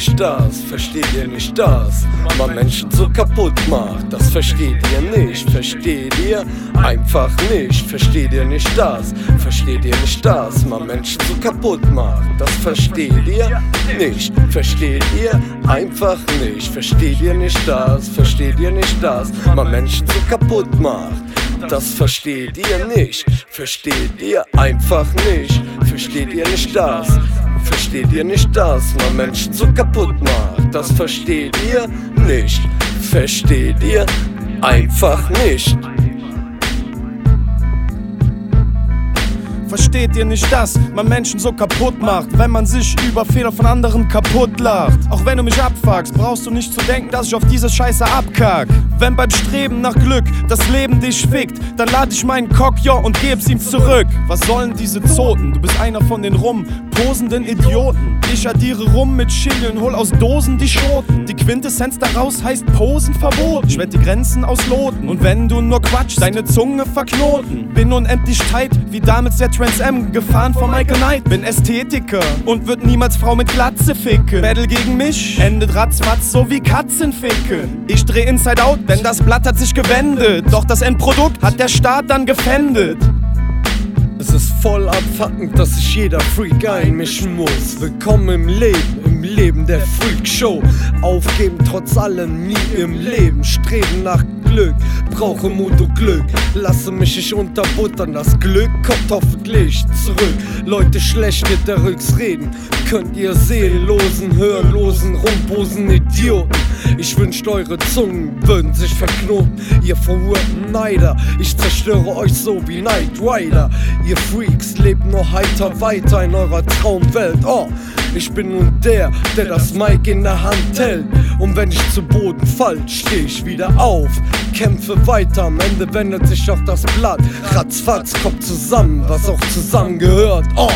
nicht das? Versteht ihr nicht das? Man Menschen so kaputt macht, das versteht ihr nicht. Versteht ihr einfach nicht? Versteht ihr nicht das? Versteht ihr nicht das? Man Menschen so kaputt macht, das versteht ihr nicht. Versteht ihr einfach nicht? Versteht ihr nicht das? Versteht ihr nicht das? Man Menschen so kaputt macht. Das versteht ihr nicht, versteht ihr einfach nicht, versteht ihr nicht das, versteht ihr nicht das, man Menschen so kaputt macht, das versteht ihr nicht, versteht ihr einfach nicht. Versteht ihr nicht, dass man Menschen so kaputt macht, wenn man sich über Fehler von anderen kaputt lacht? Auch wenn du mich abfuckst, brauchst du nicht zu denken, dass ich auf diese Scheiße abkack. Wenn beim Streben nach Glück das Leben dich fickt, dann lade ich meinen Cock, ja, und geb's ihm zurück. Was sollen diese Zoten? Du bist einer von den rumposenden Idioten. Ich addiere rum mit Chili hol aus Dosen die Schoten. Die Quintessenz daraus heißt Posen verboten. Ich werd die Grenzen ausloten. Und wenn du nur quatschst, deine Zunge verknoten. Bin unendlich tight, wie damals der Trans M, gefahren von Michael Knight. Bin Ästhetiker und wird niemals Frau mit Glatze ficken. Battle gegen mich endet ratzfatz so wie Katzenficke. Ich dreh Inside Out, denn das Blatt hat sich gewendet. Doch das Endprodukt hat der Staat dann gefändet. Es ist voll abfuckend, dass sich jeder Freak einmischen muss. Willkommen im Leben, im Leben der Freak Show. Aufgeben trotz allem, nie im Leben. Streben nach Glück, brauche Mut und Glück. Lasse mich nicht unterbuttern, das Glück kommt hoffentlich zurück. Leute schlecht mit der Rücks reden, könnt ihr seelenlosen, hörenlosen, rumposen Idioten. Ich wünscht eure Zungen würden sich verknoten, ihr verwirrten Neider. Ich zerstöre euch so wie Knight Rider. Ihr Freaks lebt noch heiter weiter in eurer Traumwelt. Oh, ich bin nun der, der das Mic in der Hand hält. Und wenn ich zu Boden fall, steh ich wieder auf. Kämpfe weiter, am Ende wendet sich auch das Blatt. Ratzfatz kommt zusammen, was auch zusammengehört. Oh.